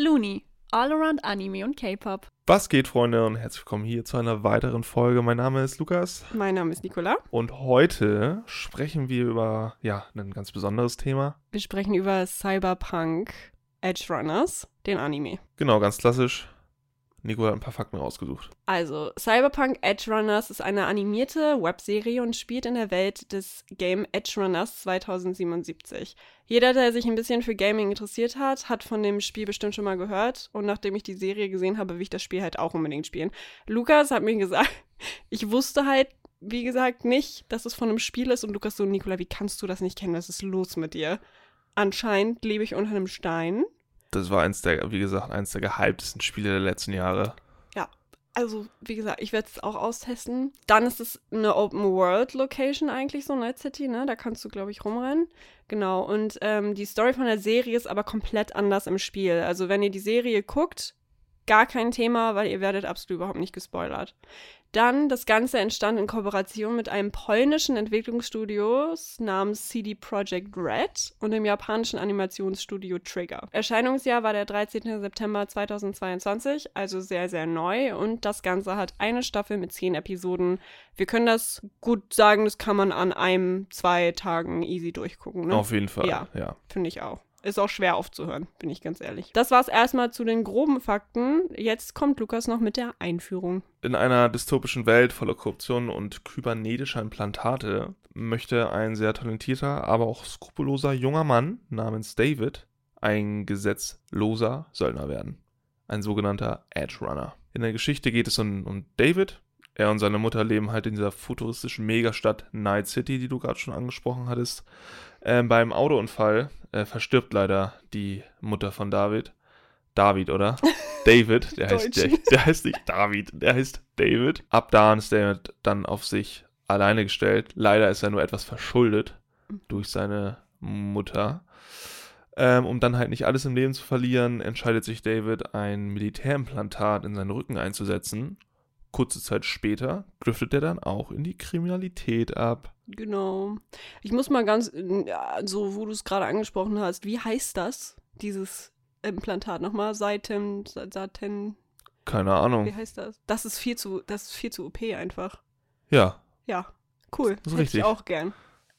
Looney, All Around Anime und K-Pop. Was geht, Freunde, und herzlich willkommen hier zu einer weiteren Folge. Mein Name ist Lukas Mein Name ist Nicola. und heute sprechen wir über, ja, ein ganz besonderes Thema. Wir sprechen über Cyberpunk Edge Runners, den Anime. Genau, ganz klassisch. Nico hat ein paar Fakten rausgesucht. Also, Cyberpunk Edge Runners ist eine animierte Webserie und spielt in der Welt des Game Edge Runners 2077. Jeder, der sich ein bisschen für Gaming interessiert hat, hat von dem Spiel bestimmt schon mal gehört. Und nachdem ich die Serie gesehen habe, will ich das Spiel halt auch unbedingt spielen. Lukas hat mir gesagt, ich wusste halt, wie gesagt, nicht, dass es von einem Spiel ist. Und Lukas so, Nikola, wie kannst du das nicht kennen? Was ist los mit dir? Anscheinend lebe ich unter einem Stein. Das war eins der, wie gesagt, eins der gehyptesten Spiele der letzten Jahre. Also, wie gesagt, ich werde es auch austesten. Dann ist es eine Open-World-Location eigentlich, so Night City, ne? Da kannst du, glaube ich, rumrennen. Genau. Und ähm, die Story von der Serie ist aber komplett anders im Spiel. Also, wenn ihr die Serie guckt, gar kein Thema, weil ihr werdet absolut überhaupt nicht gespoilert. Dann, das Ganze entstand in Kooperation mit einem polnischen Entwicklungsstudio namens CD Projekt Red und dem japanischen Animationsstudio Trigger. Erscheinungsjahr war der 13. September 2022, also sehr, sehr neu und das Ganze hat eine Staffel mit zehn Episoden. Wir können das gut sagen, das kann man an einem, zwei Tagen easy durchgucken. Ne? Auf jeden Fall. Ja. ja. Finde ich auch. Ist auch schwer aufzuhören, bin ich ganz ehrlich. Das war's erstmal zu den groben Fakten. Jetzt kommt Lukas noch mit der Einführung. In einer dystopischen Welt voller Korruption und kybernetischer Implantate möchte ein sehr talentierter, aber auch skrupelloser junger Mann namens David ein gesetzloser Söldner werden. Ein sogenannter Edge Runner. In der Geschichte geht es um, um David. Er und seine Mutter leben halt in dieser futuristischen Megastadt Night City, die du gerade schon angesprochen hattest. Ähm, beim Autounfall äh, verstirbt leider die Mutter von David. David, oder? David, der heißt, der, der heißt nicht David, der heißt David. Ab da ist David dann auf sich alleine gestellt. Leider ist er nur etwas verschuldet durch seine Mutter. Ähm, um dann halt nicht alles im Leben zu verlieren, entscheidet sich David, ein Militärimplantat in seinen Rücken einzusetzen. Kurze Zeit später driftet er dann auch in die Kriminalität ab. Genau. Ich muss mal ganz, ja, so wo du es gerade angesprochen hast, wie heißt das, dieses Implantat nochmal? Seiten, Saten, Keine Ahnung. wie heißt das? Das ist viel zu, das ist viel zu OP einfach. Ja, Ja, cool. Das ist hätte richtig. ich auch gern.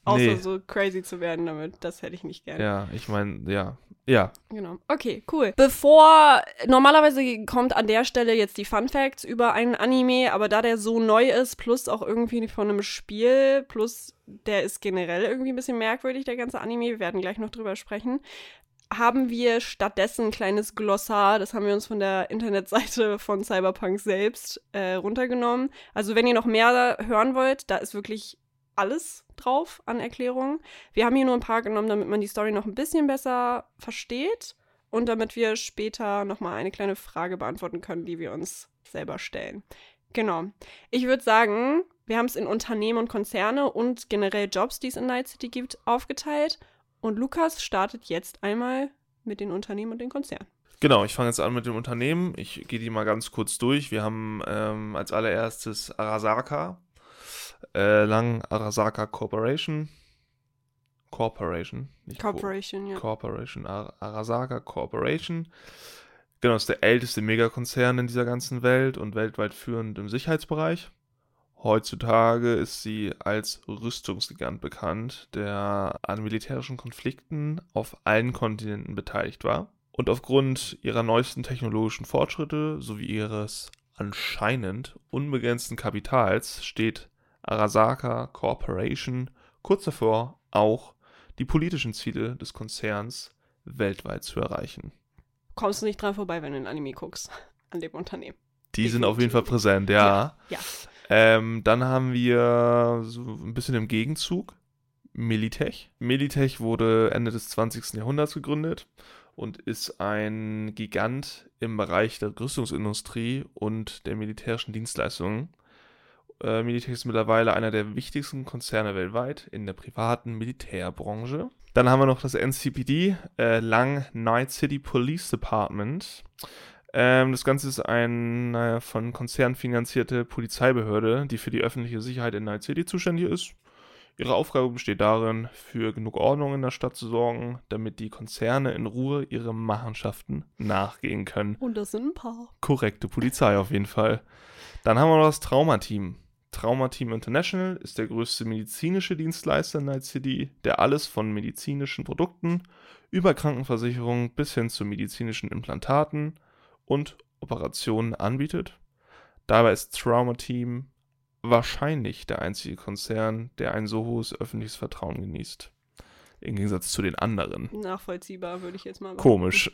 Außer Nee. so crazy zu werden damit, das hätte ich nicht gern. ja, ich meine, ja. Ja, Genau. Okay, cool. Bevor, normalerweise kommt an der Stelle jetzt die Fun Facts über einen Anime, aber da der so neu ist, plus auch irgendwie von einem Spiel, plus der ist generell irgendwie ein bisschen merkwürdig, der ganze Anime, wir werden gleich noch drüber sprechen, haben wir stattdessen ein kleines Glossar, das haben wir uns von der Internetseite von Cyberpunk selbst äh, runtergenommen. Also wenn ihr noch mehr hören wollt, da ist wirklich alles drauf an Erklärungen. Wir haben hier nur ein paar genommen, damit man die Story noch ein bisschen besser versteht und damit wir später nochmal eine kleine Frage beantworten können, die wir uns selber stellen. Genau. Ich würde sagen, wir haben es in Unternehmen und Konzerne und generell Jobs, die es in Night City gibt, aufgeteilt. Und Lukas startet jetzt einmal mit den Unternehmen und den Konzernen. Genau, ich fange jetzt an mit dem Unternehmen. Ich gehe die mal ganz kurz durch. Wir haben ähm, als allererstes Arasaka, äh, lang Arasaka Corporation. Corporation, nicht Co- Corporation, ja. Corporation, Ar Arasaka Corporation. Genau, ist der älteste Megakonzern in dieser ganzen Welt und weltweit führend im Sicherheitsbereich. Heutzutage ist sie als Rüstungsgigant bekannt, der an militärischen Konflikten auf allen Kontinenten beteiligt war. Und aufgrund ihrer neuesten technologischen Fortschritte sowie ihres anscheinend unbegrenzten Kapitals steht Arasaka Corporation kurz davor, auch die politischen Ziele des Konzerns weltweit zu erreichen. Kommst du nicht dran vorbei, wenn du ein Anime guckst an dem Unternehmen. Die sind auf jeden Fall präsent, ja. Ja. Ähm, dann haben wir so ein bisschen im Gegenzug Militech. Militech wurde Ende des 20. Jahrhunderts gegründet und ist ein Gigant im Bereich der Rüstungsindustrie und der militärischen Dienstleistungen. Äh, Militech ist mittlerweile einer der wichtigsten Konzerne weltweit in der privaten Militärbranche. Dann haben wir noch das NCPD, äh, lang Night City Police Department. Ähm, das Ganze ist eine von Konzernen finanzierte Polizeibehörde, die für die öffentliche Sicherheit in Night City zuständig ist. Ihre Aufgabe besteht darin, für genug Ordnung in der Stadt zu sorgen, damit die Konzerne in Ruhe ihre Machenschaften nachgehen können. Und das sind ein paar. Korrekte Polizei auf jeden Fall. Dann haben wir noch das Traumateam. Traumateam International ist der größte medizinische Dienstleister in Night City, der alles von medizinischen Produkten über Krankenversicherungen bis hin zu medizinischen Implantaten und Operationen anbietet. Dabei ist Traumateam wahrscheinlich der einzige Konzern, der ein so hohes öffentliches Vertrauen genießt. Im Gegensatz zu den anderen. Nachvollziehbar, würde ich jetzt mal sagen. Komisch.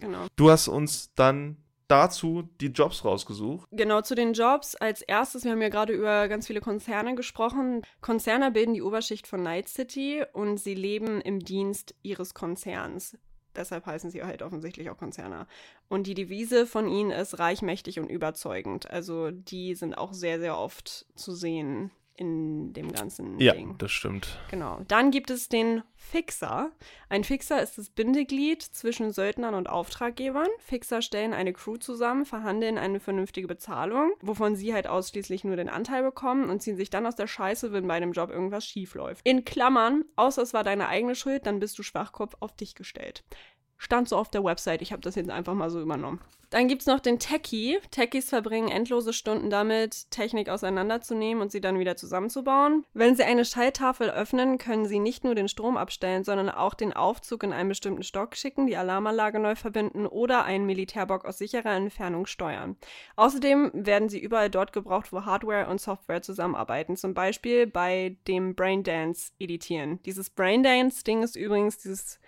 Genau. Du hast uns dann dazu die Jobs rausgesucht. Genau, zu den Jobs. Als erstes, wir haben ja gerade über ganz viele Konzerne gesprochen. Konzerne bilden die Oberschicht von Night City und sie leben im Dienst ihres Konzerns. Deshalb heißen sie halt offensichtlich auch Konzerne. Und die Devise von ihnen ist reich, mächtig und überzeugend. Also die sind auch sehr, sehr oft zu sehen in dem ganzen Ja, Ding. das stimmt. Genau. Dann gibt es den Fixer. Ein Fixer ist das Bindeglied zwischen Söldnern und Auftraggebern. Fixer stellen eine Crew zusammen, verhandeln eine vernünftige Bezahlung, wovon sie halt ausschließlich nur den Anteil bekommen und ziehen sich dann aus der Scheiße, wenn bei einem Job irgendwas schief läuft. In Klammern, außer es war deine eigene Schuld, dann bist du Schwachkopf auf dich gestellt. Stand so auf der Website. Ich habe das jetzt einfach mal so übernommen. Dann gibt es noch den Techie. Techies verbringen endlose Stunden damit, Technik auseinanderzunehmen und sie dann wieder zusammenzubauen. Wenn sie eine Schalltafel öffnen, können sie nicht nur den Strom abstellen, sondern auch den Aufzug in einen bestimmten Stock schicken, die Alarmanlage neu verbinden oder einen Militärbock aus sicherer Entfernung steuern. Außerdem werden sie überall dort gebraucht, wo Hardware und Software zusammenarbeiten. Zum Beispiel bei dem Braindance editieren. Dieses Braindance-Ding ist übrigens dieses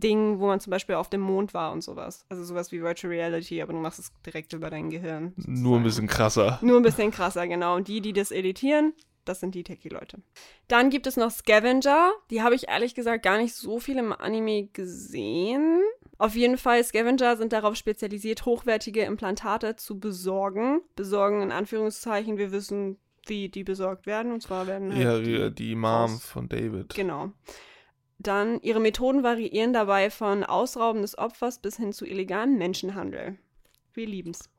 Ding, wo man zum Beispiel auf dem Mond war und sowas. Also sowas wie Virtual Reality, aber du machst es direkt über dein Gehirn. Nur ein sozusagen. bisschen krasser. Nur ein bisschen krasser, genau. Und die, die das editieren, das sind die Techie-Leute. Dann gibt es noch Scavenger. Die habe ich ehrlich gesagt gar nicht so viel im Anime gesehen. Auf jeden Fall, Scavenger sind darauf spezialisiert, hochwertige Implantate zu besorgen. Besorgen in Anführungszeichen, wir wissen, wie die besorgt werden. Und zwar werden halt Ja, die die, die Mom aus- von David. Genau. Dann, ihre Methoden variieren dabei von Ausrauben des Opfers bis hin zu illegalen Menschenhandel. Wir lieben's.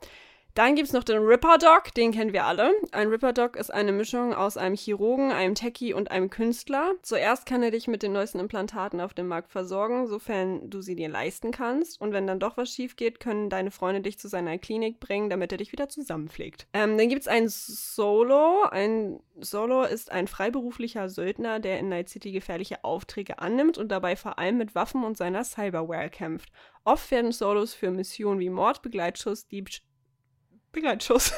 Dann gibt's noch den Ripper Dog, den kennen wir alle. Ein Ripper Dog ist eine Mischung aus einem Chirurgen, einem Techie und einem Künstler. Zuerst kann er dich mit den neuesten Implantaten auf dem Markt versorgen, sofern du sie dir leisten kannst. Und wenn dann doch was schief geht, können deine Freunde dich zu seiner Klinik bringen, damit er dich wieder zusammenpflegt. Ähm, dann gibt's ein Solo. Ein Solo ist ein freiberuflicher Söldner, der in Night City gefährliche Aufträge annimmt und dabei vor allem mit Waffen und seiner Cyberware kämpft. Oft werden Solos für Missionen wie Mord, Begleitschuss, Diebstahl Begleitschuss.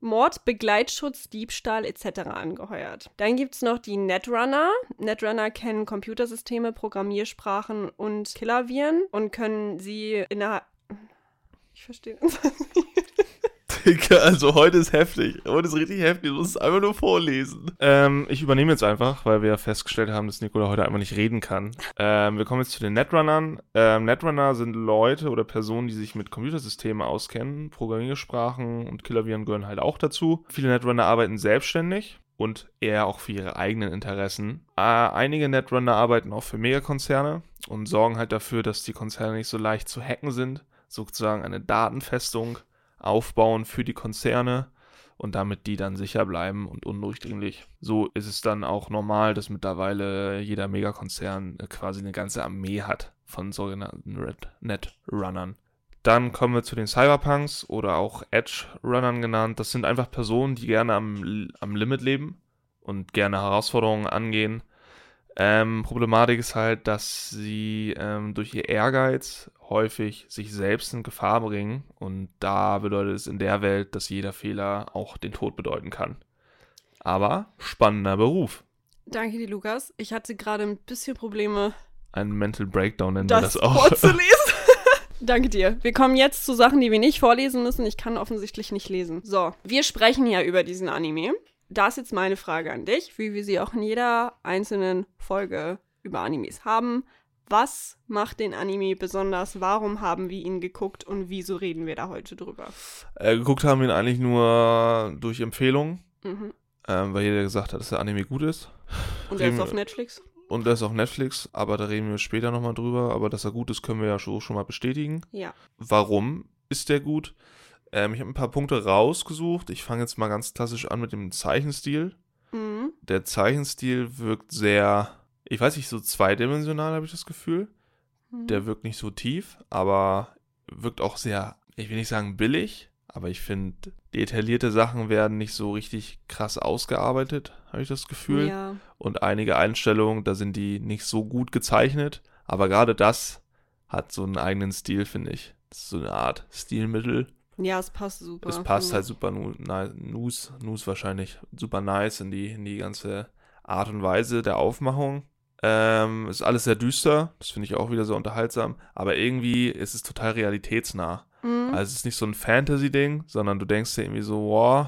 Mord, Begleitschutz, Diebstahl etc. angeheuert. Dann gibt es noch die Netrunner. Netrunner kennen Computersysteme, Programmiersprachen und Killerviren und können sie innerhalb. Ich verstehe. Also heute ist heftig. Heute ist richtig heftig. Du musst es einfach nur vorlesen. Ähm, ich übernehme jetzt einfach, weil wir festgestellt haben, dass Nikola heute einfach nicht reden kann. Ähm, wir kommen jetzt zu den Netrunnern. Ähm, Netrunner sind Leute oder Personen, die sich mit Computersystemen auskennen. Programmiersprachen und Killerviren gehören halt auch dazu. Viele Netrunner arbeiten selbstständig und eher auch für ihre eigenen Interessen. Äh, einige Netrunner arbeiten auch für Megakonzerne und sorgen halt dafür, dass die Konzerne nicht so leicht zu hacken sind. Sozusagen eine Datenfestung aufbauen für die Konzerne und damit die dann sicher bleiben und undurchdringlich. So ist es dann auch normal, dass mittlerweile jeder Megakonzern äh, quasi eine ganze Armee hat von sogenannten Red Net-Runnern. Dann kommen wir zu den Cyberpunks oder auch Edge-Runnern genannt. Das sind einfach Personen, die gerne am, am Limit leben und gerne Herausforderungen angehen. Ähm, Problematik ist halt, dass sie ähm, durch ihr Ehrgeiz häufig sich selbst in Gefahr bringen und da bedeutet es in der Welt, dass jeder Fehler auch den Tod bedeuten kann. Aber spannender Beruf. Danke dir, Lukas. Ich hatte gerade ein bisschen Probleme, Ein Mental Breakdown nennen wir das, das auch. vorzulesen. Danke dir. Wir kommen jetzt zu Sachen, die wir nicht vorlesen müssen. Ich kann offensichtlich nicht lesen. So, wir sprechen ja über diesen Anime. Da ist jetzt meine Frage an dich, wie wir sie auch in jeder einzelnen Folge über Animes haben. Was macht den Anime besonders? Warum haben wir ihn geguckt und wieso reden wir da heute drüber? Äh, geguckt haben wir ihn eigentlich nur durch Empfehlungen, Mhm. ähm, weil jeder gesagt hat, dass der Anime gut ist. Und er ist auf Netflix? Und er ist auf Netflix, aber da reden wir später nochmal drüber. Aber dass er gut ist, können wir ja schon, schon mal bestätigen. Ja. Warum ist der gut? Ähm, ich habe ein paar Punkte rausgesucht. Ich fange jetzt mal ganz klassisch an mit dem Zeichenstil. Mhm. Der Zeichenstil wirkt sehr, ich weiß nicht, so zweidimensional habe ich das Gefühl. Mhm. Der wirkt nicht so tief, aber wirkt auch sehr, ich will nicht sagen billig, aber ich finde, detaillierte Sachen werden nicht so richtig krass ausgearbeitet, habe ich das Gefühl. Ja. Und einige Einstellungen, da sind die nicht so gut gezeichnet, aber gerade das hat so einen eigenen Stil, finde ich. Das ist so eine Art Stilmittel. Ja, es passt super. Es passt halt ich. super Nus, Nus wahrscheinlich super nice in die, in die ganze Art und Weise der Aufmachung. Ähm, ist alles sehr düster, das finde ich auch wieder so unterhaltsam, aber irgendwie ist es total realitätsnah. Mhm. Also es ist nicht so ein Fantasy-Ding, sondern du denkst dir irgendwie so, wow,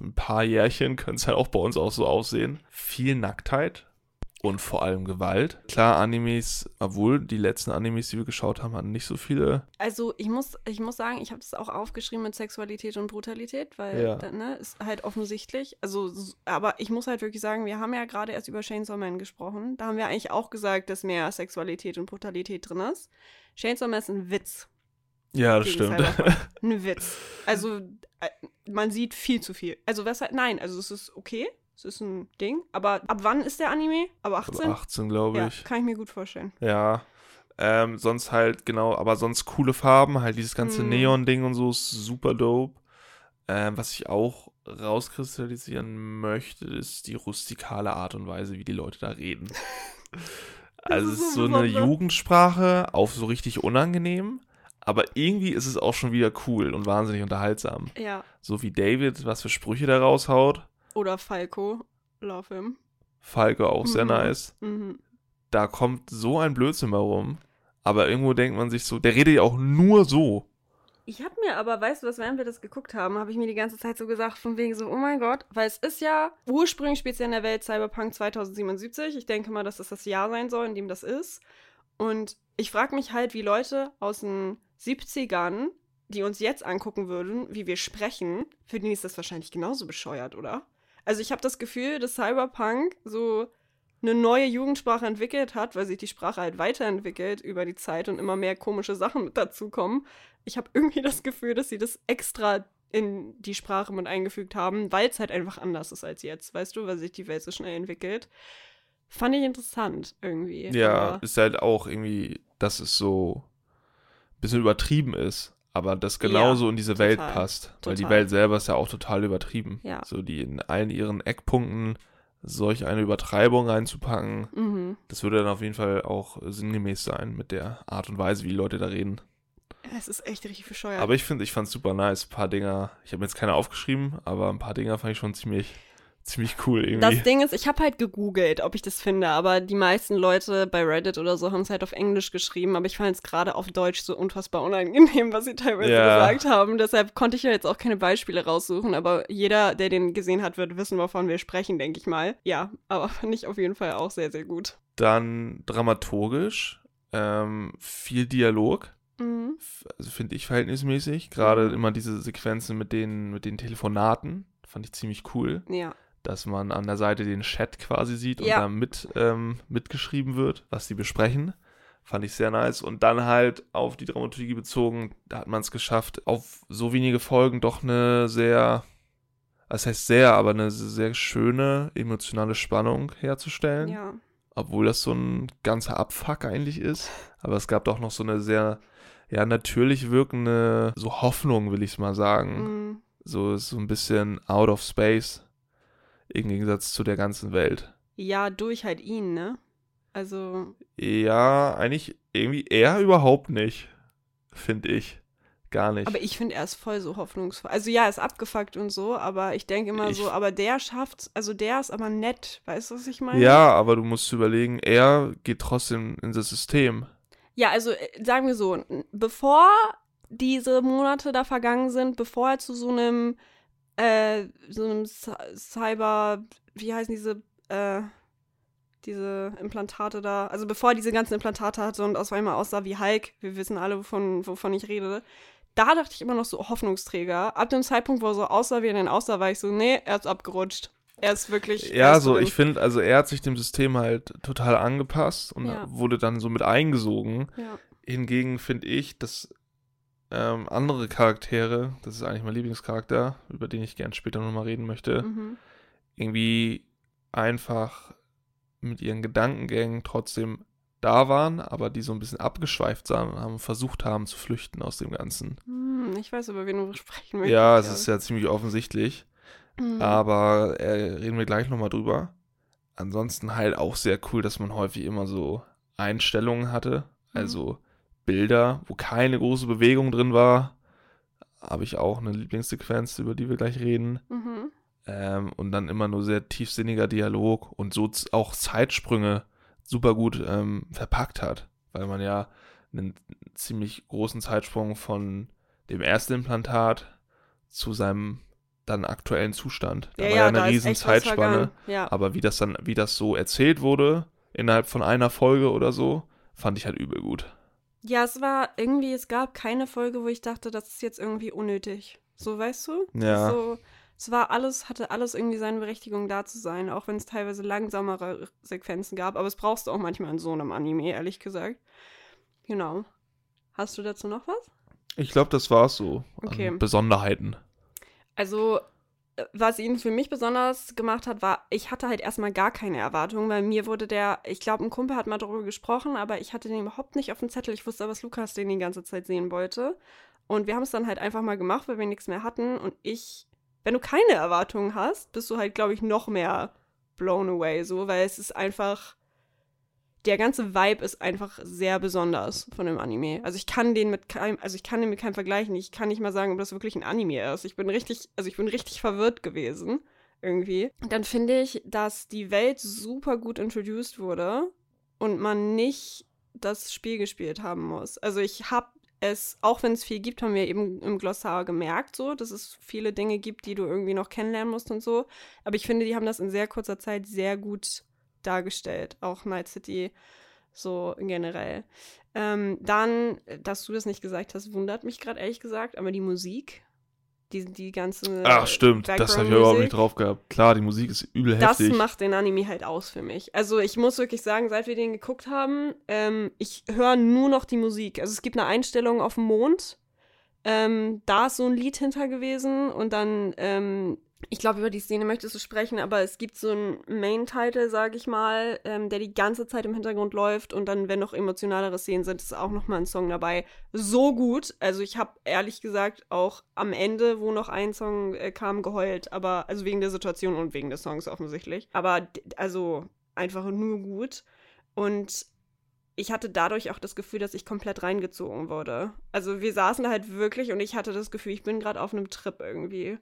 ein paar Jährchen könnte es halt auch bei uns auch so aussehen. Viel Nacktheit und vor allem Gewalt. Klar, Animes, obwohl die letzten Animes, die wir geschaut haben, hatten nicht so viele. Also ich muss, ich muss sagen, ich habe das auch aufgeschrieben mit Sexualität und Brutalität, weil Ja. da, ne, ist halt offensichtlich. Also, aber ich muss halt wirklich sagen, wir haben ja gerade erst über Chainsaw Man gesprochen. Da haben wir eigentlich auch gesagt, dass mehr Sexualität und Brutalität drin ist. Chainsaw Man ist ein Witz. Ja, das stimmt. Ein Witz. Also äh, man sieht viel zu viel. Also was halt, nein, also es ist okay. Es ist ein Ding. Aber ab wann ist der Anime? Ab 18? 18, glaube ja, ich. kann ich mir gut vorstellen. Ja. Ähm, sonst halt, genau, aber sonst coole Farben, halt dieses ganze Mhm. Neon-Ding und so ist super dope. Ähm, was ich auch rauskristallisieren möchte, ist die rustikale Art und Weise, wie die Leute da reden. also es ist so eine. Jugendsprache, auf so richtig unangenehm, aber irgendwie ist es auch schon wieder cool und wahnsinnig unterhaltsam. Ja. So wie David, was für Sprüche da raushaut. Oder Falco. Love him. Falco auch sehr Mhm. nice. Mhm. da kommt so ein Blödsinn herum. Aber irgendwo denkt man sich so, der redet ja auch nur so. Ich habe mir aber, weißt du was, während wir das geguckt haben, habe ich mir die ganze Zeit so gesagt, von wegen so, oh mein Gott, weil es ist ja, ursprünglich spielt es ja in der Welt Cyberpunk 2077. Ich denke mal, dass das das Jahr sein soll, in dem das ist. Und ich frage mich halt, wie Leute aus den 70ern, die uns jetzt angucken würden, wie wir sprechen, für die ist das wahrscheinlich genauso bescheuert, oder? Also ich habe das Gefühl, dass Cyberpunk so eine neue Jugendsprache entwickelt hat, weil sich die Sprache halt weiterentwickelt über die Zeit und immer mehr komische Sachen mit dazukommen. Ich habe irgendwie das Gefühl, dass sie das extra in die Sprache mit eingefügt haben, weil es halt einfach anders ist als jetzt, weißt du, weil sich die Welt so schnell entwickelt. Fand ich interessant irgendwie. Ja, aber- ist halt auch irgendwie, dass es so ein bisschen übertrieben ist. Aber das genauso in diese Welt total, passt. Weil die total. Welt selber ist ja auch total übertrieben. Ja. So die in allen ihren Eckpunkten solch eine Übertreibung reinzupacken, Mhm. das würde dann auf jeden Fall auch sinngemäß sein mit der Art und Weise, wie die Leute da reden. Es ist echt richtig bescheuert. Aber ich finde, ich fand es super nice. Ein paar Dinger, ich habe mir jetzt keine aufgeschrieben, aber ein paar Dinger fand ich schon ziemlich, ziemlich cool irgendwie. Das Ding ist, ich habe halt gegoogelt, ob ich das finde, aber die meisten Leute bei Reddit oder so haben es halt auf Englisch geschrieben, aber ich fand es gerade auf Deutsch so unfassbar unangenehm, was sie teilweise Ja. gesagt haben. Deshalb konnte ich ja jetzt auch keine Beispiele raussuchen, aber jeder, der den gesehen hat, wird wissen, wovon wir sprechen, denke ich mal. Ja, aber fand ich auf jeden Fall auch sehr, sehr gut. Dann dramaturgisch, ähm, viel Dialog, Mhm. also finde ich verhältnismäßig. Gerade Mhm. immer diese Sequenzen mit den, mit den Telefonaten, fand ich ziemlich cool, Ja. Dass man an der Seite den Chat quasi sieht und Ja. da mit, ähm, mitgeschrieben wird, was sie besprechen. Fand ich sehr nice. Und dann halt auf die Dramaturgie bezogen, da hat man es geschafft, auf so wenige Folgen doch eine sehr, das heißt sehr, aber eine sehr schöne emotionale Spannung herzustellen Ja. obwohl das so ein ganzer Abfuck eigentlich ist. Aber es gab doch noch so eine sehr, ja, natürlich wirkende, so Hoffnung, will ich es mal sagen. Mhm. So so ein bisschen out of space im Gegensatz zu der ganzen Welt. Ja, durch halt ihn, ne? Also, Ja, eigentlich irgendwie eher überhaupt nicht, finde ich. Gar nicht. aber ich finde, er ist voll so hoffnungsvoll. Also ja, er ist abgefuckt und so, aber ich denke immer Ich- so, aber der schafft's, also der ist aber nett, weißt du, was ich meine? ja, aber du musst überlegen, er geht trotzdem in das System. Ja, also äh, sagen wir so, bevor diese Monate da vergangen sind, bevor er zu so einem, äh, so einem Cy- Cyber, wie heißen diese, äh, diese Implantate da, also bevor er diese ganzen Implantate hatte und aus einmal aussah wie Hulk, wir wissen alle, wovon, wovon ich rede, da dachte ich immer noch so Hoffnungsträger. Ab dem Zeitpunkt, wo er so aussah, wie er denn aussah, war ich so, nee, er ist abgerutscht. Er ist wirklich. Ja, so, drin. ich finde, also er hat sich dem System halt total angepasst und Ja. wurde dann so mit eingesogen. Ja. Hingegen finde ich, dass ähm, andere Charaktere, das ist eigentlich mein Lieblingscharakter, über den ich gern später nochmal reden möchte, Mhm. irgendwie einfach mit ihren Gedankengängen trotzdem da waren, aber die so ein bisschen abgeschweift sahen und haben versucht haben zu flüchten aus dem Ganzen. Hm, ich weiß, über wen du sprechen möchtest. Ja, es ist ja ziemlich offensichtlich, Mhm. aber äh, reden wir gleich nochmal drüber. Ansonsten halt auch sehr cool, dass man häufig immer so Einstellungen hatte, Mhm. also Bilder, wo keine große Bewegung drin war. Habe ich auch eine Lieblingssequenz, über die wir gleich reden. Mhm. Ähm, und dann immer nur sehr tiefsinniger Dialog und so auch Zeitsprünge super gut ähm, verpackt hat, weil man ja einen ziemlich großen Zeitsprung von dem ersten Implantat zu seinem dann aktuellen Zustand. Da Ja, war ja, ja eine riesen Zeitspanne. Ja. aber wie das dann, wie das so erzählt wurde, innerhalb von einer Folge oder so, fand ich halt übel gut. Ja, es war irgendwie, es gab keine Folge, wo ich dachte, das ist jetzt irgendwie unnötig. So, weißt du? Es Ja. So, es war alles, hatte alles irgendwie seine Berechtigung da zu sein, auch wenn es teilweise langsamere Sequenzen gab. Aber es brauchst du auch manchmal in so einem Anime, ehrlich gesagt. Genau. Hast du dazu noch was? Ich glaube, das war's so. Okay. Besonderheiten. Also, was ihn für mich besonders gemacht hat, war, ich hatte halt erstmal gar keine Erwartungen, weil mir wurde der, ich glaube, ein Kumpel hat mal darüber gesprochen, aber ich hatte den überhaupt nicht auf dem Zettel. Ich wusste aber, dass Lukas den die ganze Zeit sehen wollte. Und wir haben es dann halt einfach mal gemacht, weil wir nichts mehr hatten. Und ich, wenn du keine Erwartungen hast, bist du halt, glaube ich, noch mehr blown away, so, weil es ist einfach. Der ganze Vibe ist einfach sehr besonders von dem Anime. Also ich kann den mit keinem, also ich kann den mit keinem vergleichen. Ich kann nicht mal sagen, ob das wirklich ein Anime ist. Ich bin richtig, also ich bin richtig verwirrt gewesen irgendwie. Dann finde ich, dass die Welt super gut introduced wurde und man nicht das Spiel gespielt haben muss. Also ich habe es, auch wenn es viel gibt, haben wir eben im Glossar gemerkt, so, dass es viele Dinge gibt, die du irgendwie noch kennenlernen musst und so. Aber ich finde, die haben das in sehr kurzer Zeit sehr gut dargestellt, auch Night City so generell. Ähm, dann, dass du das nicht gesagt hast, wundert mich gerade ehrlich gesagt, aber die Musik, die, die ganze Ach, stimmt. Das habe ich überhaupt nicht drauf gehabt. Klar, die Musik ist übel Das heftig. macht den Anime halt aus für mich. Also ich muss wirklich sagen, seit wir den geguckt haben, ähm, ich höre nur noch die Musik. Also es gibt eine Einstellung auf dem Mond. Ähm, da ist so ein Lied hinter gewesen und dann, ähm, ich glaube, über die Szene möchtest du sprechen, aber es gibt so einen Main-Title, sage ich mal, ähm, der die ganze Zeit im Hintergrund läuft und dann, wenn noch emotionalere Szenen sind, ist auch noch mal ein Song dabei. So gut. Also ich habe ehrlich gesagt auch am Ende, wo noch ein Song äh, kam, geheult, aber also wegen der Situation und wegen des Songs offensichtlich. Aber also einfach nur gut und ich hatte dadurch auch das Gefühl, dass ich komplett reingezogen wurde. Also wir saßen da halt wirklich und ich hatte das Gefühl, ich bin gerade auf einem Trip irgendwie.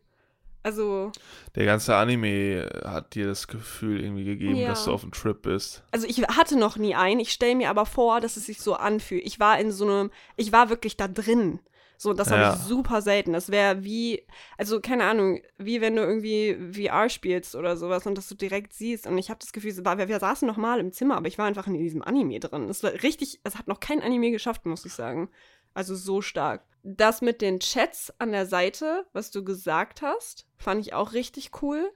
Also, Der ganze Anime hat dir das Gefühl irgendwie gegeben, Ja. dass du auf einem Trip bist. also ich hatte noch nie einen. Ich stelle mir aber vor, dass es sich so anfühlt. Ich war in so einem, ich war wirklich da drin. So, das habe Ja. ich super selten. Das wäre wie, also keine Ahnung, wie wenn du irgendwie VR spielst oder sowas und das du direkt siehst. Und ich habe das Gefühl, war, wir, wir saßen noch mal im Zimmer, aber ich war einfach in diesem Anime drin. Es war richtig, es hat noch kein Anime geschafft, muss ich sagen. Also so stark. Das mit den Chats an der Seite, was du gesagt hast, fand ich auch richtig cool.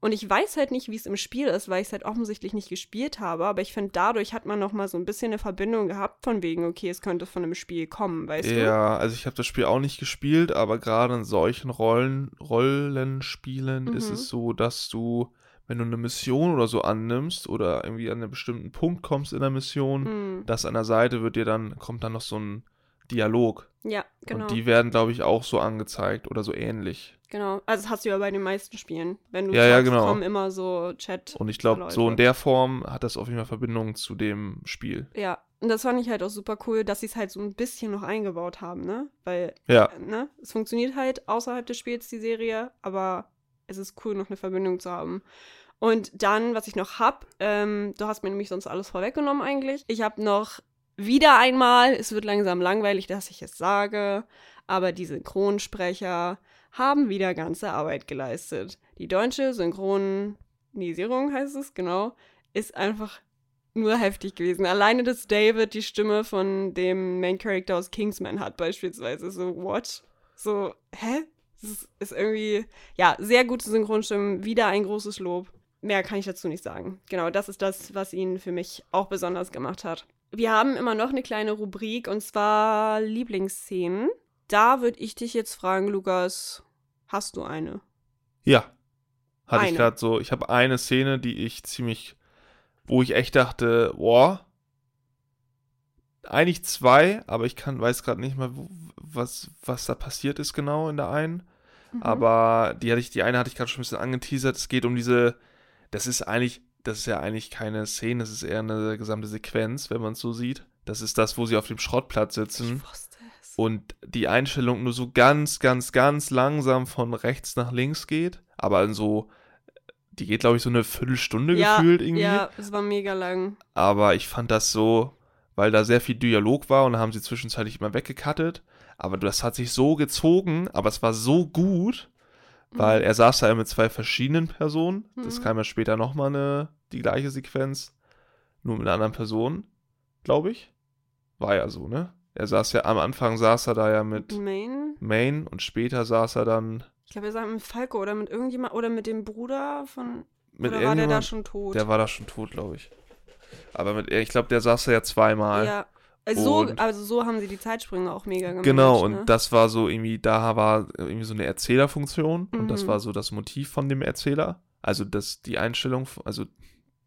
Und ich weiß halt nicht, wie es im Spiel ist, weil ich es halt offensichtlich nicht gespielt habe. Aber ich finde, dadurch hat man noch mal so ein bisschen eine Verbindung gehabt von wegen, okay, es könnte von einem Spiel kommen, weißt du? Ja, also ich habe das Spiel auch nicht gespielt, aber gerade in solchen Rollen, Rollenspielen ist Mhm. es so, dass du, wenn du eine Mission oder so annimmst oder irgendwie an einen bestimmten Punkt kommst in der Mission, Mm, dass an der Seite wird dir dann, kommt dann noch so ein Dialog. ja, genau. Und die werden, glaube ich, auch so angezeigt oder so ähnlich. genau. Also das hast du ja bei den meisten Spielen. Wenn du Ja, ja, sagst, genau. kommen immer so Chat. Und ich glaube, so in der Form hat das auf jeden Fall Verbindung zu dem Spiel. Ja, und das fand ich halt auch super cool, dass sie es halt so ein bisschen noch eingebaut haben, ne? Weil, Ja, ne, es funktioniert halt außerhalb des Spiels, die Serie, aber es ist cool, noch eine Verbindung zu haben. Und dann, was ich noch hab, ähm, du hast mir nämlich sonst alles vorweggenommen eigentlich. Ich habe noch wieder einmal, es wird langsam langweilig, dass ich es sage, aber die Synchronsprecher haben wieder ganze Arbeit geleistet. Die deutsche Synchronisierung heißt es, genau, ist einfach nur heftig gewesen. Alleine, dass David die Stimme von dem Main Character aus Kingsman hat, beispielsweise. So, what? So, hä? Das ist, irgendwie, ja, sehr gute Synchronstimmen. Wieder ein großes Lob. Mehr kann ich dazu nicht sagen. Genau, das ist das, was ihn für mich auch besonders gemacht hat. Wir haben immer noch eine kleine Rubrik und zwar Lieblingsszenen. da würde ich dich jetzt fragen, Lukas, hast du eine? Ja. Hatte ich Eine. gerade so, ich habe eine Szene, die ich ziemlich, wo ich echt dachte, boah, eigentlich zwei, aber ich kann, weiß gerade nicht mal, wo, was, was da passiert ist genau in der einen. Mhm. Aber die hatte ich, die eine hatte ich gerade schon ein bisschen angeteasert. Es geht um diese, das ist eigentlich, das ist ja eigentlich keine Szene, das ist eher eine gesamte Sequenz, wenn man es so sieht. Das ist das, wo sie auf dem Schrottplatz sitzen und die Einstellung nur so ganz, ganz, ganz langsam von rechts nach links geht. Aber in so, die geht, glaube ich, so eine Viertelstunde ja, gefühlt irgendwie. Ja, es war mega lang. Aber ich fand das so, weil da sehr viel Dialog war und da haben sie zwischenzeitlich immer weggekattet. Aber das hat sich so gezogen, aber es war so gut, weil Mhm. er saß da ja mit zwei verschiedenen Personen. Das Mhm. kam ja später nochmal eine, die gleiche Sequenz, nur mit einer anderen Person, glaube ich. War ja so, ne? Er saß ja, am Anfang saß er da ja mit Main? Main und später saß er dann Ich glaube, er sagt mit Falco oder mit irgendjemand oder mit dem Bruder von. mit oder war der da schon tot? Der war da schon tot, glaube ich. Aber mit, ich glaube, der saß da ja zweimal. ja. Also so, also so haben sie die Zeitsprünge auch mega gemacht. Genau, und ne? das war so irgendwie, da war irgendwie so eine Erzählerfunktion und das Mhm. war so das Motiv von dem Erzähler. Also das, die Einstellung, also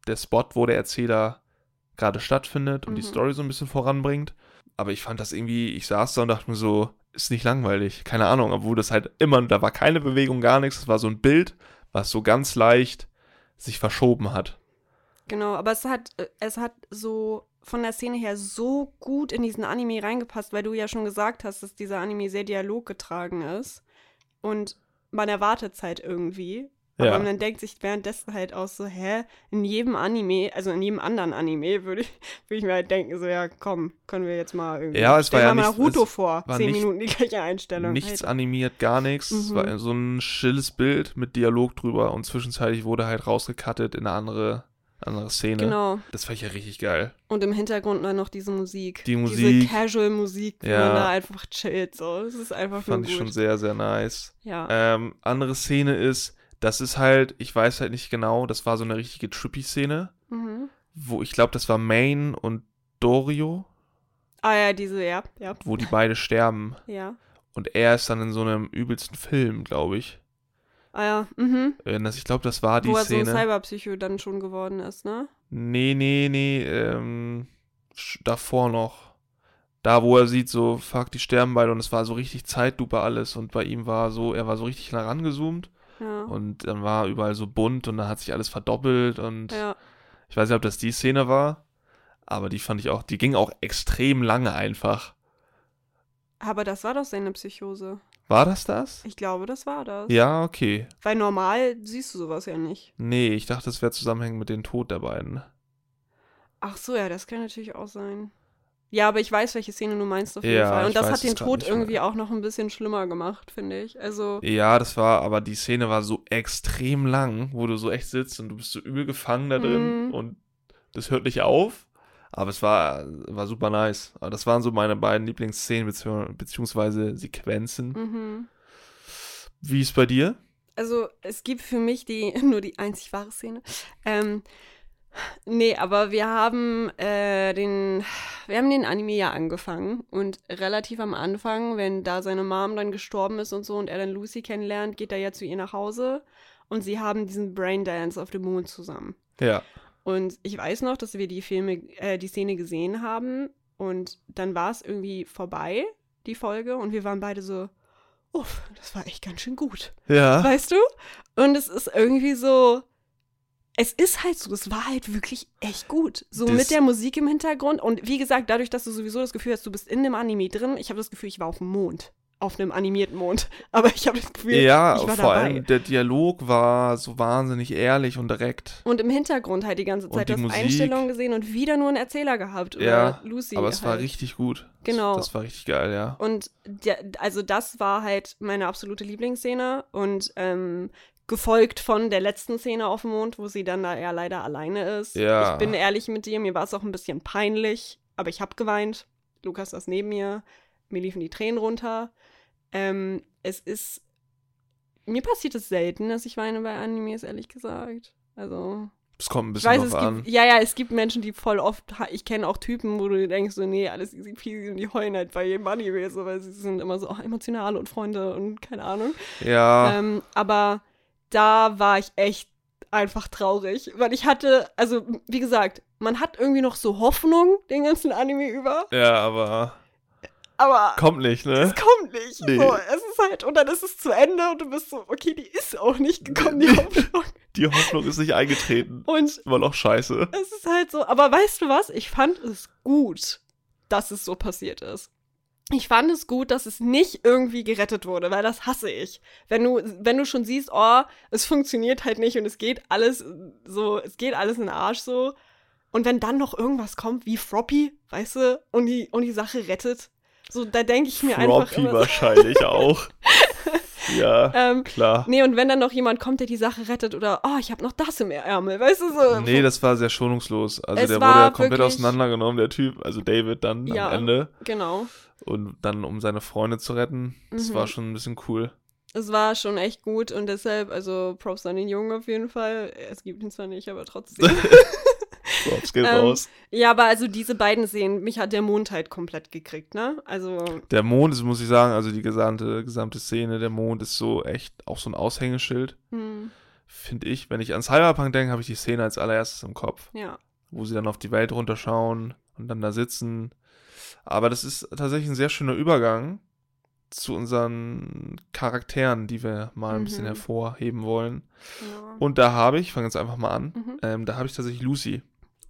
der Spot, wo der Erzähler gerade stattfindet und die Mhm. Story so ein bisschen voranbringt. Aber ich fand das irgendwie, ich saß da und dachte mir so, ist nicht langweilig. Keine Ahnung, obwohl das halt immer, da war keine Bewegung, gar nichts. Es war so ein Bild, was so ganz leicht sich verschoben hat. Genau, aber es hat, äh, es hat so von der Szene her so gut in diesen Anime reingepasst, weil du ja schon gesagt hast, dass dieser Anime sehr dialoggetragen ist. Und man erwartet es halt irgendwie. Aber Ja. man denkt sich währenddessen halt auch so, hä, in jedem Anime, also in jedem anderen Anime würde ich, würde ich mir halt denken, so, ja, komm, können wir jetzt mal irgendwie. Ja, es war ja mal nicht- Naruto es vor, zehn nicht- Minuten die gleiche Einstellung. Nichts halt. animiert, gar nichts. Es Mhm. war so ein stilles Bild mit Dialog drüber und zwischenzeitlich wurde halt rausgekattet in eine andere, andere Szene. Genau. Das fand ich ja richtig geil. Und im Hintergrund dann noch diese Musik. Die Diese Musik. Casual-Musik, wo Ja. man da einfach chillt. So. Es ist einfach Fand nur ich gut. schon sehr, sehr nice. Ja. Ähm, andere Szene ist, das ist halt, ich weiß halt nicht genau, das war so eine richtige Trippy-Szene, Mhm. wo ich glaube, das war Main und Dorio, Ah ja, diese, ja, ja, wo die beide sterben. ja. Und er ist dann in so einem übelsten Film, glaube ich. Ah ja, mhm. Äh, ich glaube, das war die Wo er so Szene. ein Cyberpsycho dann schon geworden ist, ne? Nee, nee, nee, ähm, davor noch. Da, wo er sieht, so, fuck, die sterben beide und es war so richtig Zeitlupe alles und bei ihm war so, er war so richtig nah rangezoomt Ja. und dann war überall so bunt und dann hat sich alles verdoppelt und ja. ich weiß nicht, ob das die Szene war, aber die fand ich auch, die ging auch extrem lange einfach. Aber das war doch seine Psychose. War das das? Ich glaube, das war das. Ja, okay. Weil normal siehst du sowas ja nicht. Nee, ich dachte, das wäre zusammenhängend mit dem Tod der beiden. Ach so, ja, das kann natürlich auch sein. Ja, aber ich weiß, welche Szene du meinst auf jeden Ja, Fall. Und das weiß hat den Tod mehr. irgendwie auch noch ein bisschen schlimmer gemacht, finde ich. Also, Ja, das war, aber die Szene war so extrem lang, wo du so echt sitzt und du bist so übel gefangen da drin Mhm. und das hört nicht auf. Aber es war, war super nice. Aber das waren so meine beiden Lieblingsszenen bezieh beziehungsweise Sequenzen. mhm. Wie ist bei dir? Also, es gibt für mich die, nur die einzig wahre Szene. Ähm, nee, aber wir haben äh, den, wir haben den Anime ja angefangen und relativ am Anfang, wenn da seine Mom dann gestorben ist und so und er dann Lucy kennenlernt, geht er ja zu ihr nach Hause und sie haben diesen Braindance auf dem Mond zusammen. Ja. Und ich weiß noch, dass wir die Filme, äh, die Szene gesehen haben und dann war es irgendwie vorbei, die Folge, und wir waren beide so, uff, das war echt ganz schön gut. Ja. Weißt du? Und es ist irgendwie so. Es ist halt so, es war halt wirklich echt gut. So Das- mit der Musik im Hintergrund. Und wie gesagt, dadurch, dass du sowieso das Gefühl hast, du bist in dem Anime drin, ich habe das Gefühl, ich war auf dem Mond. Auf einem animierten Mond. Aber ich habe das Gefühl, Ja, ich war vor dabei. allem der Dialog war so wahnsinnig ehrlich und direkt. Und im Hintergrund halt die ganze Zeit die das. Einstellungen gesehen und wieder nur einen Erzähler gehabt. Ja, Lucy. aber es war halt. richtig gut. Genau. Das, das war richtig geil, ja. Und der, also das war halt meine absolute Lieblingsszene und ähm, gefolgt von der letzten Szene auf dem Mond, wo sie dann da ja leider alleine ist. Ja. Ich bin ehrlich mit dir, mir war es auch ein bisschen peinlich, aber ich habe geweint. Lukas saß neben mir, mir liefen die Tränen runter. Ähm, es ist, mir passiert es selten, dass ich weine bei Animes, ehrlich gesagt. Also, Es kommt ein Ich bisschen weiß, es drauf an. gibt, ja, ja, es gibt Menschen, die voll oft, ich kenne auch Typen, wo du denkst, so, nee, alles easy peasy und die heulen halt bei jedem Anime, so, weil sie sind immer so oh, emotional und Freunde und keine Ahnung. Ja, Ähm, aber da war ich echt einfach traurig, weil ich hatte, also wie gesagt, man hat irgendwie noch so Hoffnung den ganzen Anime über, ja, aber aber kommt nicht, ne? es kommt nicht. Nee. So, es ist halt, und dann ist es zu Ende und du bist so, okay, die ist auch nicht gekommen, die Hoffnung. Die Hoffnung ist nicht eingetreten. Und Immer noch scheiße. es ist halt so, aber weißt du was? Ich fand es gut, dass es so passiert ist. Ich fand es gut, dass es nicht irgendwie gerettet wurde, weil das hasse ich. Wenn du, wenn du schon siehst, oh, es funktioniert halt nicht und es geht alles so, es geht alles in den Arsch so. Und wenn dann noch irgendwas kommt wie Froppy, weißt du, und die, und die Sache rettet, so, da denke ich mir einfach Floppy immer so, wahrscheinlich auch. Ja, ähm, klar. nee, und wenn dann noch jemand kommt, der die Sache rettet oder, oh, ich habe noch das im Ärmel, weißt du, so. Nee, das war sehr schonungslos. Also Es der wurde ja komplett wirklich- auseinandergenommen, der Typ, also David dann Ja. am Ende. Genau. Und dann, um seine Freunde zu retten. Das Mhm. war schon ein bisschen cool. Es war schon echt gut und deshalb, also Props an den Jungen auf jeden Fall. Es gibt ihn zwar nicht, aber trotzdem. Props geht Ähm, raus. ja, aber also diese beiden Szenen, mich hat der Mond halt komplett gekriegt, ne? Also, Der Mond ist, muss ich sagen, also die gesamte, gesamte Szene, der Mond ist so echt auch so ein Aushängeschild, hm, finde ich. Wenn ich an Cyberpunk denke, habe ich die Szene als allererstes im Kopf, ja. wo sie dann auf die Welt runterschauen und dann da sitzen. Aber das ist tatsächlich ein sehr schöner Übergang zu unseren Charakteren, die wir mal ein bisschen Mhm. hervorheben wollen. ja. Und da habe ich, ich fange jetzt einfach mal an, Mhm. ähm, da habe ich tatsächlich Lucy.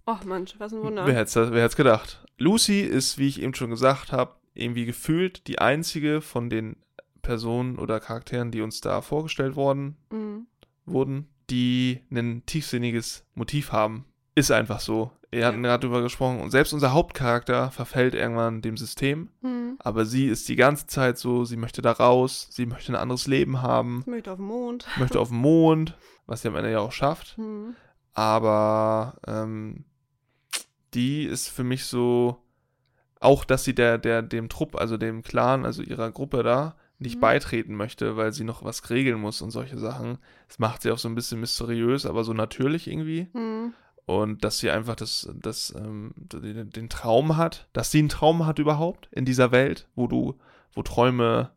Och Mensch, was ein Wunder. Wer hätte wer hätt's gedacht? Lucy ist, wie ich eben schon gesagt habe, irgendwie gefühlt die einzige von den Personen oder Charakteren, die uns da vorgestellt worden Mhm. wurden, die ein tiefsinniges Motiv haben. Ist einfach so. Wir hatten Ja. gerade drüber gesprochen und selbst unser Hauptcharakter verfällt irgendwann dem System, Mhm. aber sie ist die ganze Zeit so, sie möchte da raus, sie möchte ein anderes Leben haben, Ich möchte auf den Mond. möchte auf den Mond, was sie am Ende ja auch schafft. Mhm. aber ähm, die ist für mich so, auch dass sie der, der, dem Trupp, also dem Clan, also ihrer Gruppe da, nicht Mhm. beitreten möchte, weil sie noch was regeln muss und solche Sachen. Das macht sie auch so ein bisschen mysteriös, aber so natürlich irgendwie. Mhm. Und dass sie einfach das, das, ähm, den, Traum hat, dass sie einen Traum hat überhaupt in dieser Welt, wo du, wo Träume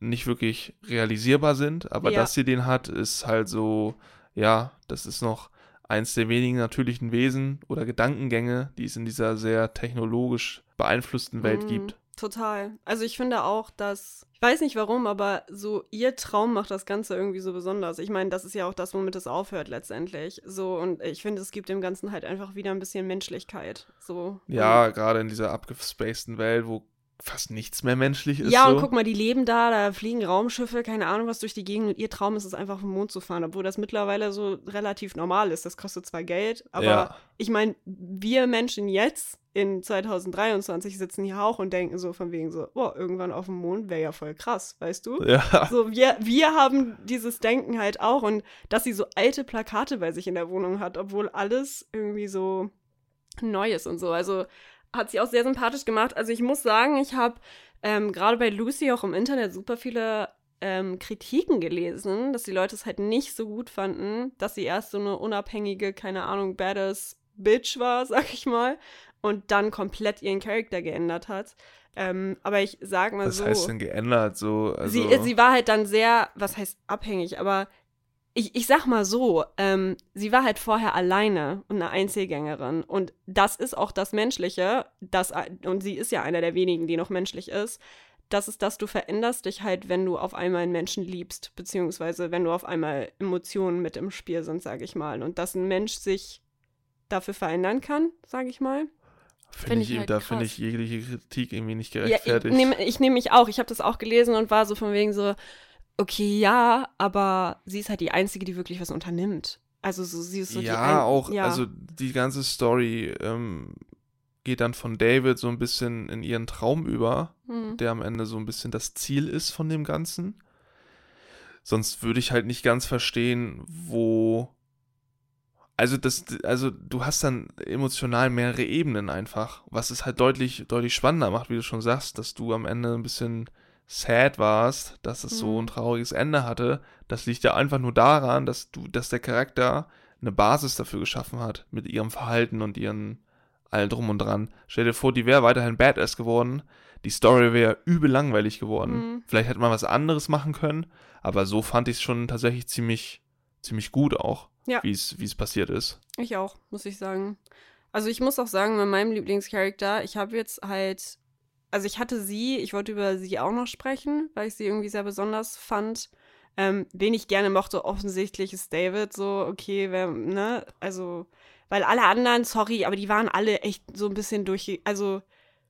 nicht wirklich realisierbar sind, aber Ja. dass sie den hat, ist halt so, ja, das ist noch eins der wenigen natürlichen Wesen oder Gedankengänge, die es in dieser sehr technologisch beeinflussten Welt Mhm. gibt. Total. Also ich finde auch, dass, ich weiß nicht warum, aber so ihr Traum macht das Ganze irgendwie so besonders. Ich meine, das ist ja auch das, womit es aufhört letztendlich. So, und ich finde, es gibt dem Ganzen halt einfach wieder ein bisschen Menschlichkeit. So. Ja, gerade in dieser abgespaceden Welt, wo fast nichts mehr menschlich ist. Ja, so. und guck mal, die leben da, da fliegen Raumschiffe, keine Ahnung was durch die Gegend und ihr Traum ist es einfach auf den Mond zu fahren, obwohl das mittlerweile so relativ normal ist. Das kostet zwar Geld, aber Ja. ich meine, wir Menschen jetzt in 2023 sitzen hier auch und denken so von wegen so, boah, irgendwann auf dem Mond wäre ja voll krass, weißt du? Ja, So, wir, wir haben dieses Denken halt auch und dass sie so alte Plakate bei sich in der Wohnung hat, obwohl alles irgendwie so neu ist und so. Also hat sie auch sehr sympathisch gemacht. Also ich muss sagen, ich habe ähm, gerade bei Lucy auch im Internet super viele ähm, Kritiken gelesen, dass die Leute es halt nicht so gut fanden, dass sie erst so eine unabhängige, keine Ahnung, badass Bitch war, sag ich mal, und dann komplett ihren Charakter geändert hat. Ähm, aber ich sag mal was so. heißt denn geändert? So, also, Sie, sie war halt dann sehr, was heißt abhängig, aber ich, ich sag mal so, ähm, sie war halt vorher alleine und eine Einzelgängerin. Und das ist auch das Menschliche, das, und sie ist ja einer der wenigen, die noch menschlich ist. Das ist, dass du veränderst dich halt, wenn du auf einmal einen Menschen liebst, beziehungsweise wenn du auf einmal Emotionen mit im Spiel sind, sag ich mal. Und dass ein Mensch sich dafür verändern kann, sag ich mal. finde Find ich, ich halt da finde ich jegliche Kritik irgendwie nicht Ja, ich gerechtfertigt. nehme ich nehm mich auch. Ich habe das auch gelesen und war so von wegen so, okay, ja, aber sie ist halt die Einzige, die wirklich was unternimmt. Also so, sie ist so die ja, ein, auch, ja. also die ganze Story ähm, geht dann von David so ein bisschen in ihren Traum über, Hm. der am Ende so ein bisschen das Ziel ist von dem Ganzen. Sonst würde ich halt nicht ganz verstehen, wo. Also das, also du hast dann emotional mehrere Ebenen einfach, was es halt deutlich, deutlich spannender macht, wie du schon sagst, dass du am Ende ein bisschen sad warst, dass es so Mhm. ein trauriges Ende hatte. Das liegt ja einfach nur daran, dass du, dass der Charakter eine Basis dafür geschaffen hat, mit ihrem Verhalten und ihren allem drum und dran. Stell dir vor, die wäre weiterhin Badass geworden. Die Story wäre übel langweilig geworden. Mhm. Vielleicht hätte man was anderes machen können, aber so fand ich es schon tatsächlich ziemlich, ziemlich gut auch, Ja. wie es passiert ist. Ich auch, muss ich sagen. Also ich muss auch sagen, bei meinem Lieblingscharakter, ich habe jetzt halt, also ich hatte sie, ich wollte über sie auch noch sprechen, weil ich sie irgendwie sehr besonders fand. Ähm, wen ich gerne mochte, offensichtlich ist David, so, okay, wer, ne, also, weil alle anderen, sorry, aber die waren alle echt so ein bisschen durch, also,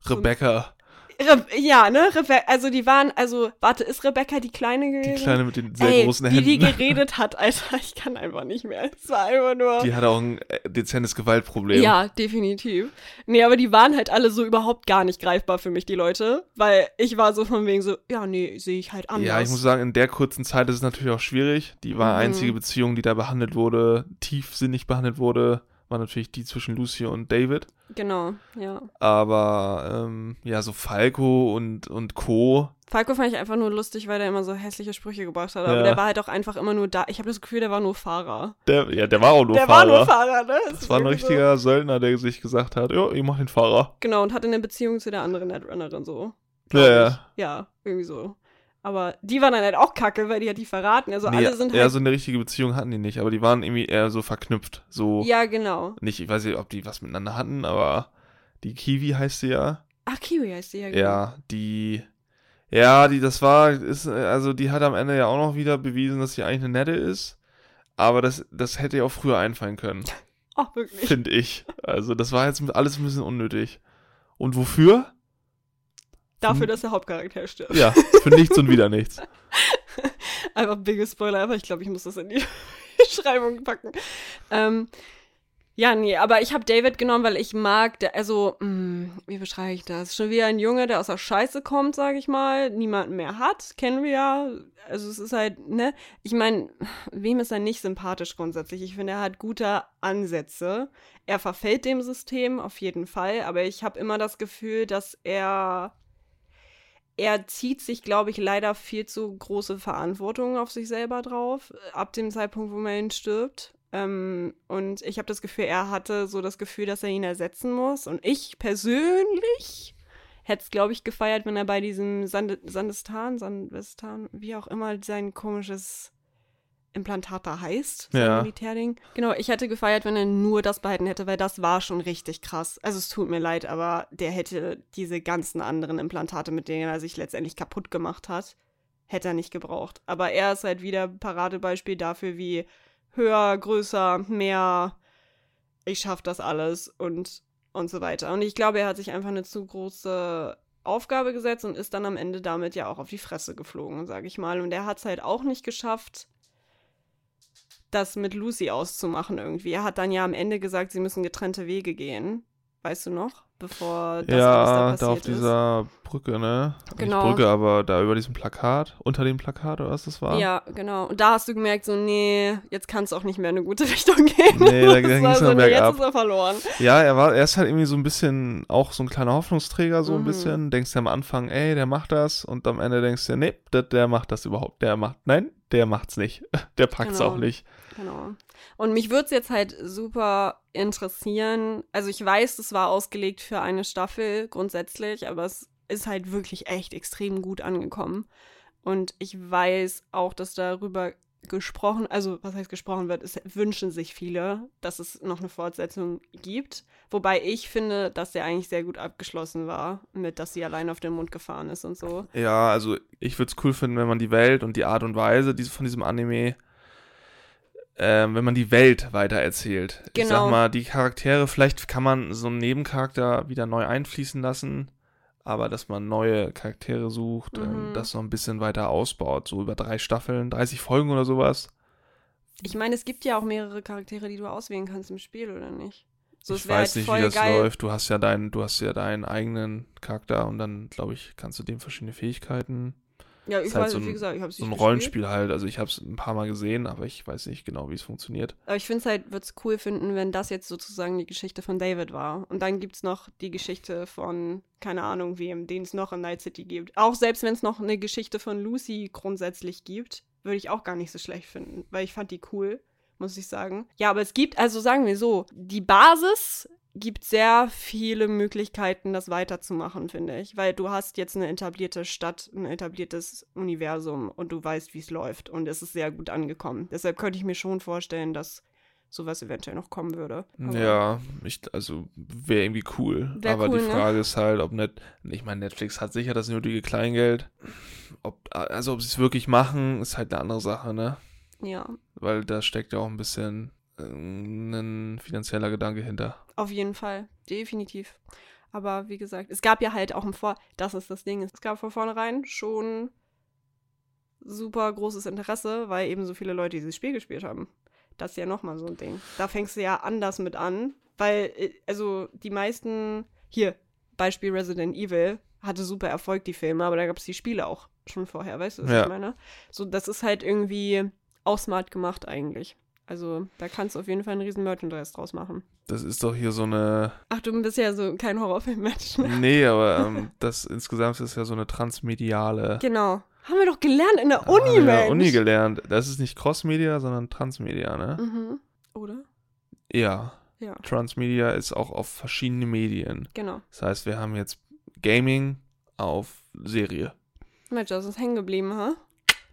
So- Rebecca, Re ja, ne, Rebe also die waren, also, warte, ist Rebecca die Kleine gewesen? die Kleine mit den sehr Ey, großen Händen. die geredet hat, Alter, ich kann einfach nicht mehr. Es war einfach nur. Die hatte auch ein äh, dezentes Gewaltproblem. Ja, definitiv. Nee, aber die waren halt alle so überhaupt gar nicht greifbar für mich, die Leute. Weil ich war so von wegen so, ja, nee, sehe ich halt anders. Ja, ich muss sagen, in der kurzen Zeit ist es natürlich auch schwierig. Die war Mhm. einzige Beziehung, die da behandelt wurde, tiefsinnig behandelt wurde, war natürlich die zwischen Lucy und David. Genau, ja. Aber ähm, ja, so Falco und, und Co. Falco fand ich einfach nur lustig, weil der immer so hässliche Sprüche gebracht hat. Aber Ja. der war halt auch einfach immer nur da. Ich habe das Gefühl, der war nur Fahrer. Der, ja, der war auch nur der Fahrer. war nur Fahrer, ne? Das ist war ein richtiger Söldner, der sich gesagt hat, ja, ich mach den Fahrer. So. Genau, und hatte eine Beziehung zu der anderen Netrunnerin so. Ja, ja. Ja, irgendwie so. Aber die waren dann halt auch kacke, weil die hat die verraten. Also nee, alle sind ja, halt. so eine richtige Beziehung hatten die nicht, aber die waren irgendwie eher so verknüpft. So, ja, genau. nicht, ich weiß nicht, ob die was miteinander hatten, aber die Kiwi heißt sie ja. Ach, Kiwi heißt die ja, genau. Ja, die. Ja, die, das war, ist, also die hat am Ende ja auch noch wieder bewiesen, dass sie eigentlich eine nette ist. Aber das, das hätte ja auch früher einfallen können, Ach, wirklich. finde ich. Also das war jetzt alles ein bisschen unnötig. Und wofür? Dafür, dass der Hauptcharakter stirbt. Ja, für nichts und wieder nichts. Einfach bigge Spoiler, aber ich glaube, ich muss das in die Beschreibung packen. Ähm, ja, nee, aber ich habe David genommen, weil ich mag, der, also, mh, wie beschreibe ich das? Schon wieder ein Junge, der aus der Scheiße kommt, sage ich mal, niemanden mehr hat, kennen wir ja. Also es ist halt, ne? Ich meine, wem ist er nicht sympathisch grundsätzlich? Ich finde, er hat gute Ansätze. Er verfällt dem System auf jeden Fall, aber ich habe immer das Gefühl, dass er er zieht sich, glaube ich, leider viel zu große Verantwortung auf sich selber drauf, äh, ab dem Zeitpunkt, wo man ihn stirbt. Ähm, und ich habe das Gefühl, er hatte so das Gefühl, dass er ihn ersetzen muss. Und ich persönlich hätte es, glaube ich, gefeiert, wenn er bei diesem Sand Sandestan, Sandestan, wie auch immer sein komisches Implantat da heißt, sein Ja. Militärding. Genau, ich hätte gefeiert, wenn er nur das behalten hätte, weil das war schon richtig krass. Also es tut mir leid, aber der hätte diese ganzen anderen Implantate, mit denen er sich letztendlich kaputt gemacht hat, hätte er nicht gebraucht. Aber er ist halt wieder Paradebeispiel dafür, wie höher, größer, mehr, ich schaff das alles und, und so weiter. Und ich glaube, er hat sich einfach eine zu große Aufgabe gesetzt und ist dann am Ende damit ja auch auf die Fresse geflogen, sag ich mal. Und er hat es halt auch nicht geschafft, das mit Lucy auszumachen irgendwie. Er hat dann ja am Ende gesagt, sie müssen getrennte Wege gehen. Weißt du noch? Bevor das alles ja, da da auf passiert ist. dieser Brücke, ne? Genau. Nicht Brücke, aber da über diesem Plakat, unter dem Plakat oder was das war. Ja, genau. Und da hast du gemerkt, so, nee, jetzt kann es auch nicht mehr in eine gute Richtung gehen. Nee, da war nur so, nee, bergab. jetzt ist er verloren. Ja, er war, er ist halt irgendwie so ein bisschen, auch so ein kleiner Hoffnungsträger, so ein Mhm. bisschen. Denkst du am Anfang, ey, der macht das. Und am Ende denkst du, nee, der, der macht das überhaupt. Der macht, nein, der macht's nicht. Der packt's Genau. auch nicht. Genau. Und mich würde es jetzt halt super interessieren. Also ich weiß, es war ausgelegt für eine Staffel grundsätzlich, aber es ist halt wirklich echt extrem gut angekommen. Und ich weiß auch, dass darüber gesprochen, also was heißt gesprochen wird, es wünschen sich viele, dass es noch eine Fortsetzung gibt. Wobei ich finde, dass der eigentlich sehr gut abgeschlossen war, mit dass sie allein auf den Mond gefahren ist und so. Ja, also ich würde es cool finden, wenn man die Welt und die Art und Weise diese, von diesem Anime, ähm, wenn man die Welt weiter erzählt. Ich sag Genau. mal, die Charaktere, vielleicht kann man so einen Nebencharakter wieder neu einfließen lassen, aber dass man neue Charaktere sucht, Mhm. das noch ein bisschen weiter ausbaut, so über drei Staffeln, 30 Folgen oder sowas. Ich meine, es gibt ja auch mehrere Charaktere, die du auswählen kannst im Spiel, oder nicht? So, ich weiß halt nicht, wie das geil. läuft. Du hast ja deinen, du hast ja deinen eigenen Charakter und dann, glaube ich, kannst du dem verschiedene Fähigkeiten. Ja, ich Ist halt weiß so nicht, wie ein- gesagt, ich habe es So ein Rollenspiel halt. Also ich habe es ein paar Mal gesehen, aber ich weiß nicht genau, wie es funktioniert. Aber ich finde es halt, würde es cool finden, wenn das jetzt sozusagen die Geschichte von David war. Und dann gibt es noch die Geschichte von, keine Ahnung wem, den es noch in Night City gibt. Auch selbst wenn es noch eine Geschichte von Lucy grundsätzlich gibt, würde ich auch gar nicht so schlecht finden, weil ich fand die cool. muss ich sagen. Ja, aber es gibt, also sagen wir so, die Basis gibt sehr viele Möglichkeiten, das weiterzumachen, finde ich. Weil du hast jetzt eine etablierte Stadt, ein etabliertes Universum und du weißt, wie es läuft. Und es ist sehr gut angekommen. Deshalb könnte ich mir schon vorstellen, dass sowas eventuell noch kommen würde. Aber Ja, ich, also wäre irgendwie cool. Wär Aber cool, die ne? Frage ist halt, ob nicht, ich meine, Netflix hat sicher das nötige Kleingeld. Ob, also ob sie es wirklich machen, ist halt eine andere Sache, ne? Ja, Weil da steckt ja auch ein bisschen ein finanzieller Gedanke hinter. auf jeden Fall. Definitiv. Aber wie gesagt, es gab ja halt auch im Vor... Das ist das Ding. Es gab von vornherein schon super großes Interesse, weil eben so viele Leute dieses Spiel gespielt haben. Das ist ja nochmal so ein Ding. Da fängst du ja anders mit an, weil, äh, also die meisten, hier, Beispiel Resident Evil, hatte super Erfolg, die Filme, aber da gab es die Spiele auch schon vorher, weißt du, was Ja. ich meine? So, das ist halt irgendwie auch smart gemacht eigentlich. Also, da kannst du auf jeden Fall einen riesen Merchandise draus machen. Das ist doch hier so eine. Ach, du bist ja so kein Horrorfilm-Mensch. Ne? Nee, aber ähm, das insgesamt ist ja so eine transmediale. Genau. Haben wir doch gelernt in der Haben Uni, Mensch. der Uni gelernt. Das ist nicht Crossmedia, sondern Transmedia, ne? Mhm. Oder? Ja. Ja, Transmedia ist auch auf verschiedene Medien. genau. Das heißt, wir haben jetzt Gaming auf Serie. Mensch, das ist hängen geblieben, ha?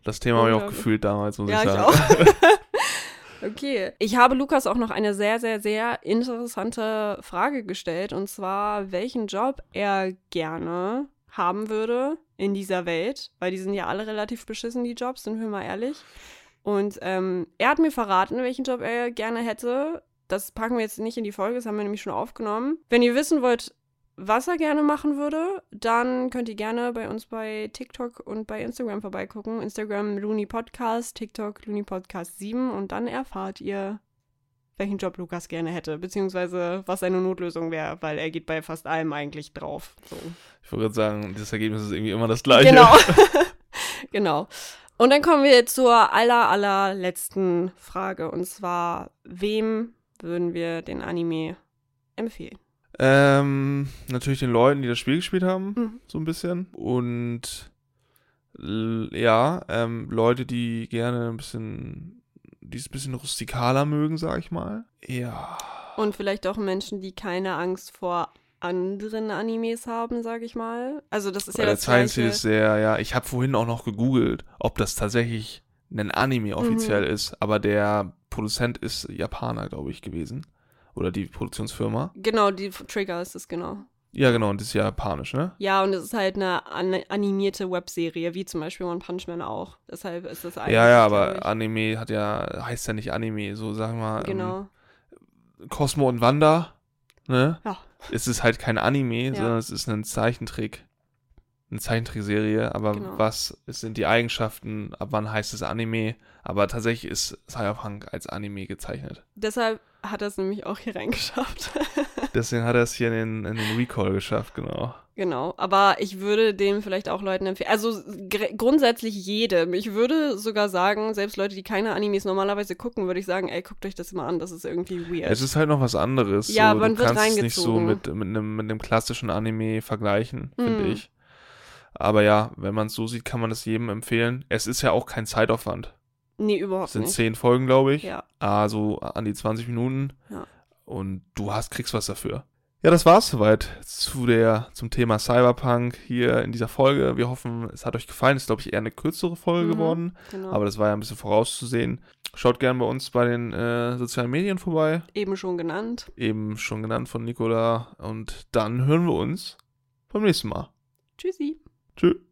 Das Thema habe ich auch gefühlt damals, muss Ja, ich ich sagen. auch. okay. Ich habe Lukas auch noch eine sehr, sehr, sehr interessante Frage gestellt. Und zwar, welchen Job er gerne haben würde in dieser Welt. Weil die sind ja alle relativ beschissen, die Jobs, sind wir mal ehrlich. Und ähm, er hat mir verraten, welchen Job er gerne hätte. Das packen wir jetzt nicht in die Folge, das haben wir nämlich schon aufgenommen. Wenn ihr wissen wollt, was er gerne machen würde, dann könnt ihr gerne bei uns bei TikTok und bei Instagram vorbeigucken. Instagram Looney Podcast, TikTok Looney Podcast 7 und dann erfahrt ihr, welchen Job Lukas gerne hätte, beziehungsweise was seine Notlösung wäre, weil er geht bei fast allem eigentlich drauf. So. Ich wollte gerade sagen, das Ergebnis ist irgendwie immer das gleiche. Genau. genau. Und dann kommen wir zur aller, allerletzten Frage und zwar, wem würden wir den Anime empfehlen? Ähm, natürlich den Leuten, die das Spiel gespielt haben, Mhm. so ein bisschen. Und ja, ähm, Leute, die gerne ein bisschen, die es ein bisschen rustikaler mögen, sag ich mal. Ja. Und vielleicht auch Menschen, die keine Angst vor anderen Animes haben, sag ich mal. Also das ist Weil ja der das Gleiche. ist sehr, ja, ich habe vorhin auch noch gegoogelt, ob das tatsächlich ein Anime offiziell Mhm. ist, aber der Produzent ist Japaner, glaube ich, gewesen. Oder die Produktionsfirma. Genau, die Trigger ist es, genau. Ja, genau, und das ist japanisch, ne? Ja, und es ist halt eine an animierte Webserie, wie zum Beispiel One Punch Man auch. Deshalb ist das eigentlich. Ja, ja, aber Anime hat ja, heißt ja nicht Anime, so sagen wir mal. Genau. Ähm, Cosmo und Wanda, ne? Ja. Es ist halt kein Anime, Ja. sondern es ist ein Zeichentrick. Eine Zeichentrickserie, aber Genau. was sind die Eigenschaften, ab wann heißt es Anime? Aber tatsächlich ist Cyberpunk als Anime gezeichnet. Deshalb hat er es nämlich auch hier reingeschafft. Deswegen hat er es hier in den, in den Recall geschafft, genau. genau. Aber ich würde dem vielleicht auch Leuten empfehlen. Also gr- grundsätzlich jedem. Ich würde sogar sagen, selbst Leute, die keine Animes normalerweise gucken, würde ich sagen, ey, guckt euch das mal an, das ist irgendwie weird. Es ist halt noch was anderes. Ja, so, man du wird kannst es nicht so reingezogen. mit, mit, einem, mit einem klassischen Anime vergleichen, finde Mhm. ich. Aber ja, wenn man es so sieht, kann man es jedem empfehlen. Es ist ja auch kein Zeitaufwand. nee, Es überhaupt sind nicht. zehn Folgen, glaube ich. Ja. Also an die 20 Minuten. Ja. Und du hast, kriegst was dafür. Ja, das war's soweit zu der, zum Thema Cyberpunk hier in dieser Folge. Wir hoffen, es hat euch gefallen. Es ist, glaube ich, eher eine kürzere Folge Mhm. geworden. Genau. Aber das war ja ein bisschen vorauszusehen. Schaut gerne bei uns bei den äh, sozialen Medien vorbei. Eben schon genannt. Eben schon genannt von Nicola. Und dann hören wir uns beim nächsten Mal. Tschüssi. Tschüss.